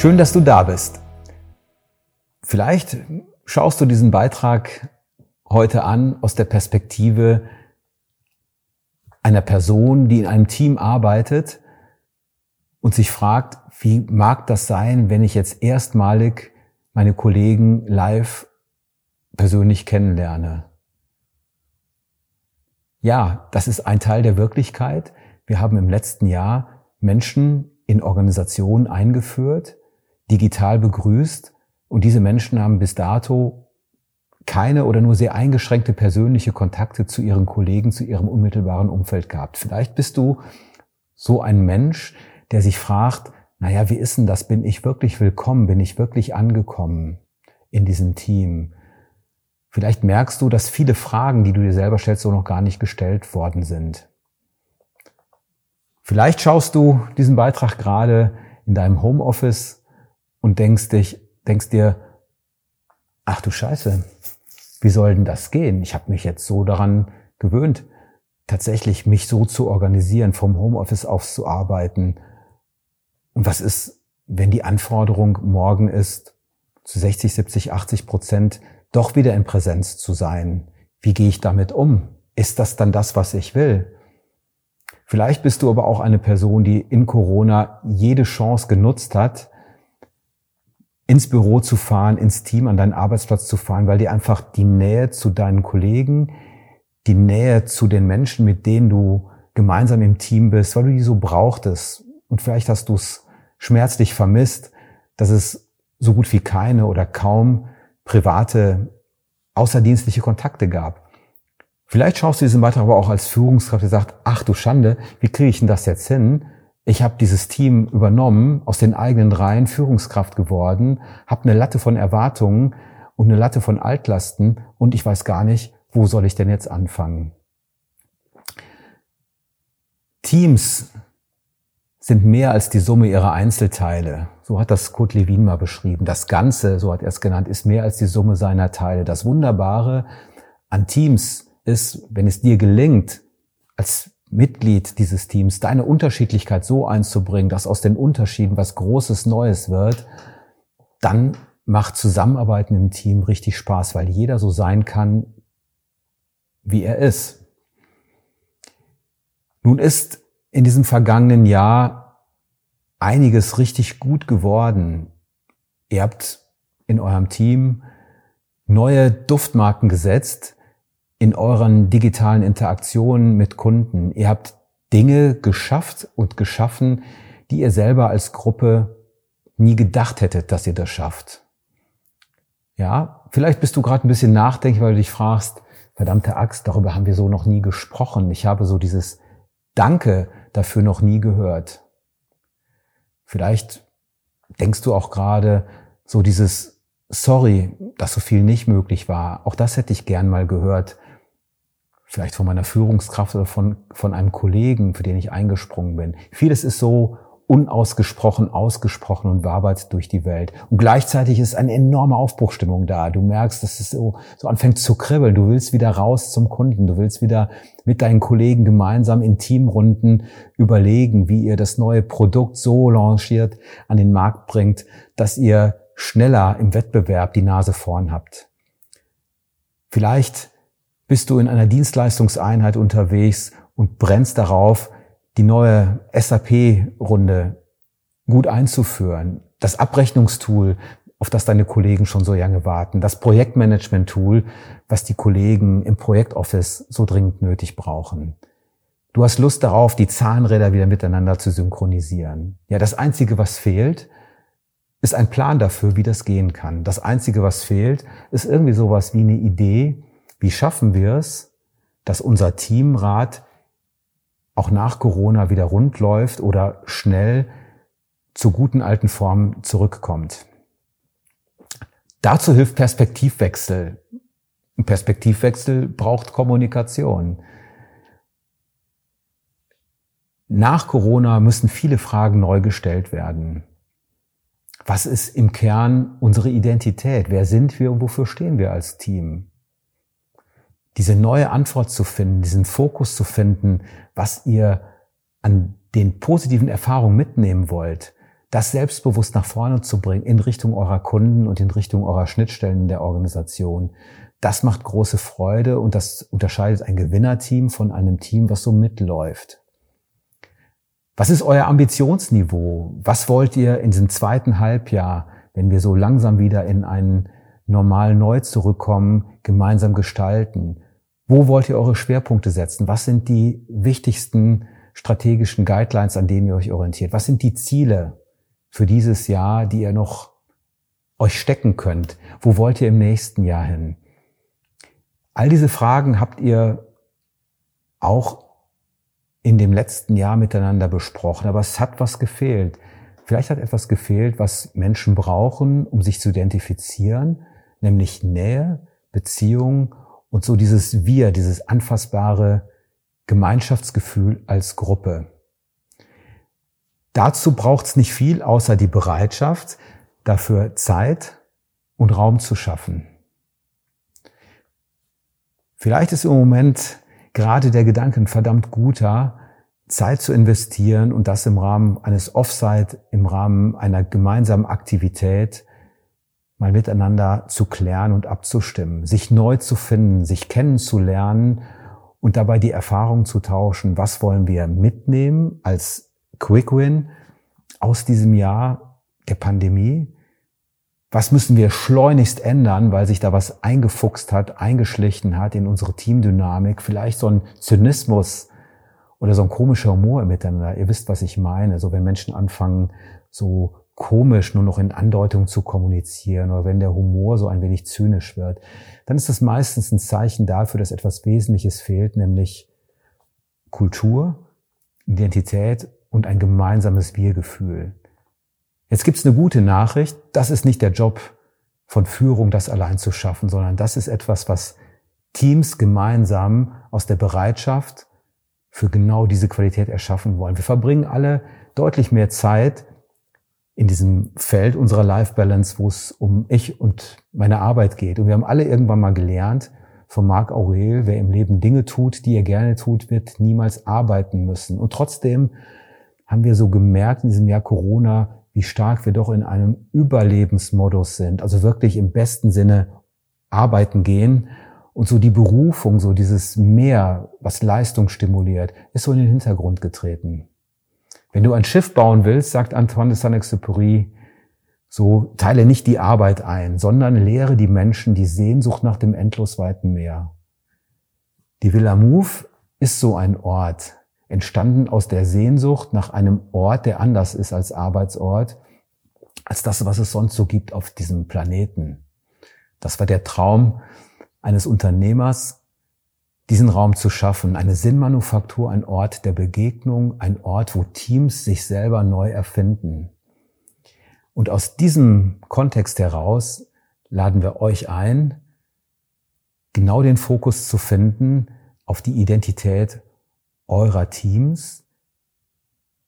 Schön, dass du da bist. Vielleicht schaust du diesen Beitrag heute an aus der Perspektive einer Person, die in einem Team arbeitet und sich fragt, wie mag das sein, wenn ich jetzt erstmalig meine Kollegen live persönlich kennenlerne? Ja, das ist ein Teil der Wirklichkeit. Wir haben im letzten Jahr Menschen in Organisationen eingeführt, digital begrüßt und diese Menschen haben bis dato keine oder nur sehr eingeschränkte persönliche Kontakte zu ihren Kollegen, zu ihrem unmittelbaren Umfeld gehabt. Vielleicht bist du so ein Mensch, der sich fragt, naja, wie ist denn das? Bin ich wirklich willkommen? Bin ich wirklich angekommen in diesem Team? Vielleicht merkst du, dass viele Fragen, die du dir selber stellst, so noch gar nicht gestellt worden sind. Vielleicht schaust du diesen Beitrag gerade in deinem Homeoffice und denkst dich, denkst dir, ach du Scheiße, wie soll denn das gehen? Ich habe mich jetzt so daran gewöhnt, tatsächlich mich so zu organisieren, vom Homeoffice aus zu arbeiten. Und was ist, wenn die Anforderung morgen ist, zu 60, 70, 80 Prozent doch wieder in Präsenz zu sein? Wie gehe ich damit um? Ist das dann das, was ich will? Vielleicht bist du aber auch eine Person, die in Corona jede Chance genutzt hat, ins Büro zu fahren, ins Team, an deinen Arbeitsplatz zu fahren, weil dir einfach die Nähe zu deinen Kollegen, die Nähe zu den Menschen, mit denen du gemeinsam im Team bist, weil du die so brauchtest. Und vielleicht hast du es schmerzlich vermisst, dass es so gut wie keine oder kaum private außerdienstliche Kontakte gab. Vielleicht schaust du diesen Beitrag aber auch als Führungskraft, die sagt, ach du Schande, wie kriege ich denn das jetzt hin? Ich habe dieses Team übernommen, aus den eigenen Reihen Führungskraft geworden, habe eine Latte von Erwartungen und eine Latte von Altlasten und ich weiß gar nicht, wo soll ich denn jetzt anfangen? Teams sind mehr als die Summe ihrer Einzelteile. So hat das Kurt Lewin mal beschrieben. Das Ganze, so hat er es genannt, ist mehr als die Summe seiner Teile. Das Wunderbare an Teams ist, wenn es dir gelingt, als Mitglied dieses Teams, deine Unterschiedlichkeit so einzubringen, dass aus den Unterschieden was Großes Neues wird, dann macht Zusammenarbeiten im Team richtig Spaß, weil jeder so sein kann, wie er ist. Nun ist in diesem vergangenen Jahr einiges richtig gut geworden. Ihr habt in eurem Team neue Duftmarken gesetzt, in euren digitalen Interaktionen mit Kunden. Ihr habt Dinge geschafft und geschaffen, die ihr selber als Gruppe nie gedacht hättet, dass ihr das schafft. Ja, vielleicht bist du gerade ein bisschen nachdenklich, weil du dich fragst, verdammte Axt, darüber haben wir so noch nie gesprochen. Ich habe so dieses Danke dafür noch nie gehört. Vielleicht denkst du auch gerade so dieses Sorry, dass so viel nicht möglich war. Auch das hätte ich gern mal gehört vielleicht von meiner Führungskraft oder von, von einem Kollegen, für den ich eingesprungen bin. Vieles ist so unausgesprochen, ausgesprochen und wabert durch die Welt. Und gleichzeitig ist eine enorme Aufbruchstimmung da. Du merkst, dass es so, so anfängt zu kribbeln. Du willst wieder raus zum Kunden. Du willst wieder mit deinen Kollegen gemeinsam in Teamrunden überlegen, wie ihr das neue Produkt so launchiert, an den Markt bringt, dass ihr schneller im Wettbewerb die Nase vorn habt. Vielleicht bist du in einer Dienstleistungseinheit unterwegs und brennst darauf, die neue SAP-Runde gut einzuführen. Das Abrechnungstool, auf das deine Kollegen schon so lange warten. Das Projektmanagement-Tool, was die Kollegen im Projektoffice so dringend nötig brauchen. Du hast Lust darauf, die Zahnräder wieder miteinander zu synchronisieren. Ja, das Einzige, was fehlt, ist ein Plan dafür, wie das gehen kann. Das Einzige, was fehlt, ist irgendwie sowas wie eine Idee, wie schaffen wir es, dass unser Teamrat auch nach Corona wieder rund läuft oder schnell zu guten alten Formen zurückkommt? Dazu hilft Perspektivwechsel. Perspektivwechsel braucht Kommunikation. Nach Corona müssen viele Fragen neu gestellt werden. Was ist im Kern unsere Identität? Wer sind wir und wofür stehen wir als Team? Diese neue Antwort zu finden, diesen Fokus zu finden, was ihr an den positiven Erfahrungen mitnehmen wollt, das selbstbewusst nach vorne zu bringen in Richtung eurer Kunden und in Richtung eurer Schnittstellen der Organisation. Das macht große Freude und das unterscheidet ein Gewinnerteam von einem Team, was so mitläuft. Was ist euer Ambitionsniveau? Was wollt ihr in diesem zweiten Halbjahr, wenn wir so langsam wieder in einen normal neu zurückkommen, gemeinsam gestalten? Wo wollt ihr eure Schwerpunkte setzen? Was sind die wichtigsten strategischen Guidelines, an denen ihr euch orientiert? Was sind die Ziele für dieses Jahr, die ihr noch euch stecken könnt? Wo wollt ihr im nächsten Jahr hin? All diese Fragen habt ihr auch in dem letzten Jahr miteinander besprochen, aber es hat was gefehlt. Vielleicht hat etwas gefehlt, was Menschen brauchen, um sich zu identifizieren, nämlich Nähe, Beziehung und so dieses Wir, dieses anfassbare Gemeinschaftsgefühl als Gruppe. Dazu braucht es nicht viel, außer die Bereitschaft, dafür Zeit und Raum zu schaffen. Vielleicht ist im Moment gerade der Gedanke ein verdammt guter, Zeit zu investieren und das im Rahmen eines Offsite, im Rahmen einer gemeinsamen Aktivität mal miteinander zu klären und abzustimmen, sich neu zu finden, sich kennenzulernen und dabei die Erfahrung zu tauschen, was wollen wir mitnehmen als Quick Win aus diesem Jahr der Pandemie? Was müssen wir schleunigst ändern, weil sich da was eingefuchst hat, eingeschlichen hat in unsere Teamdynamik? Vielleicht so ein Zynismus oder so ein komischer Humor Miteinander. Ihr wisst, was ich meine. So wenn Menschen anfangen, so komisch nur noch in Andeutung zu kommunizieren oder wenn der Humor so ein wenig zynisch wird, dann ist das meistens ein Zeichen dafür, dass etwas Wesentliches fehlt, nämlich Kultur, Identität und ein gemeinsames Wir-Gefühl. Jetzt gibt's eine gute Nachricht. Das ist nicht der Job von Führung, das allein zu schaffen, sondern das ist etwas, was Teams gemeinsam aus der Bereitschaft für genau diese Qualität erschaffen wollen. Wir verbringen alle deutlich mehr Zeit in diesem Feld unserer Life Balance, wo es um ich und meine Arbeit geht. Und wir haben alle irgendwann mal gelernt, von Marc Aurel, wer im Leben Dinge tut, die er gerne tut, wird niemals arbeiten müssen. Und trotzdem haben wir so gemerkt in diesem Jahr Corona, wie stark wir doch in einem Überlebensmodus sind. Also wirklich im besten Sinne arbeiten gehen. Und so die Berufung, so dieses Mehr, was Leistung stimuliert, ist so in den Hintergrund getreten. Wenn du ein Schiff bauen willst, sagt Antoine de Saint-Exupéry, so teile nicht die Arbeit ein, sondern lehre die Menschen die Sehnsucht nach dem endlos weiten Meer. Die Villa Mouve ist so ein Ort, entstanden aus der Sehnsucht nach einem Ort, der anders ist als Arbeitsort, als das, was es sonst so gibt auf diesem Planeten. Das war der Traum eines Unternehmers, diesen Raum zu schaffen, eine Sinnmanufaktur, ein Ort der Begegnung, ein Ort, wo Teams sich selber neu erfinden. Und aus diesem Kontext heraus laden wir euch ein, genau den Fokus zu finden auf die Identität eurer Teams.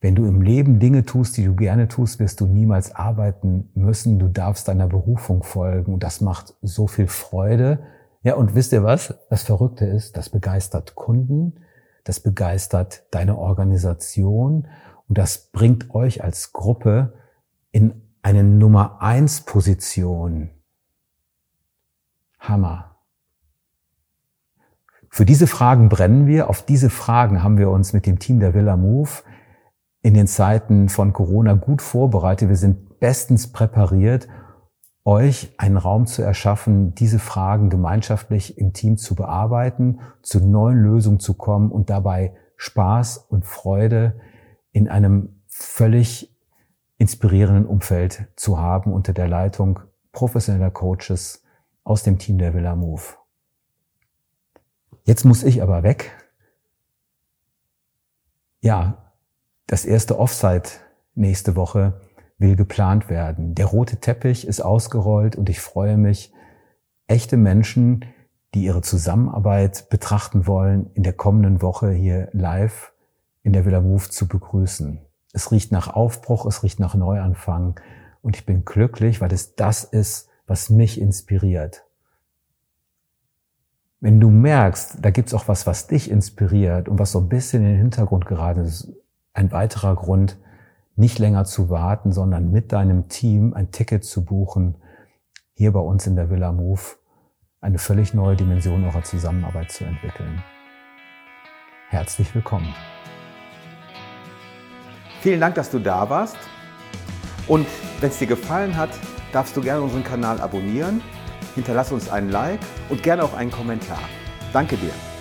Wenn du im Leben Dinge tust, die du gerne tust, wirst du niemals arbeiten müssen. Du darfst deiner Berufung folgen. Und das macht so viel Freude. Ja, und wisst ihr was? Das Verrückte ist, das begeistert Kunden, das begeistert deine Organisation und das bringt euch als Gruppe in eine Nummer eins Position. Hammer. Für diese Fragen brennen wir. Auf diese Fragen haben wir uns mit dem Team der Villa Move in den Zeiten von Corona gut vorbereitet. Wir sind bestens präpariert, euch einen Raum zu erschaffen, diese Fragen gemeinschaftlich im Team zu bearbeiten, zu neuen Lösungen zu kommen und dabei Spaß und Freude in einem völlig inspirierenden Umfeld zu haben unter der Leitung professioneller Coaches aus dem Team der Villa Move. Jetzt muss ich aber weg. Ja, das erste Offsite nächste Woche will geplant werden. Der rote Teppich ist ausgerollt und ich freue mich, echte Menschen, die ihre Zusammenarbeit betrachten wollen, in der kommenden Woche hier live in der Villa Move zu begrüßen. Es riecht nach Aufbruch, es riecht nach Neuanfang und ich bin glücklich, weil es das ist, was mich inspiriert. Wenn du merkst, da gibt's auch was, was dich inspiriert und was so ein bisschen in den Hintergrund geraten ist, ein weiterer Grund, nicht länger zu warten, sondern mit deinem Team ein Ticket zu buchen, hier bei uns in der Villa Move eine völlig neue Dimension eurer Zusammenarbeit zu entwickeln. Herzlich willkommen. Vielen Dank, dass du da warst. Und wenn es dir gefallen hat, darfst du gerne unseren Kanal abonnieren, hinterlass uns einen Like und gerne auch einen Kommentar. Danke dir.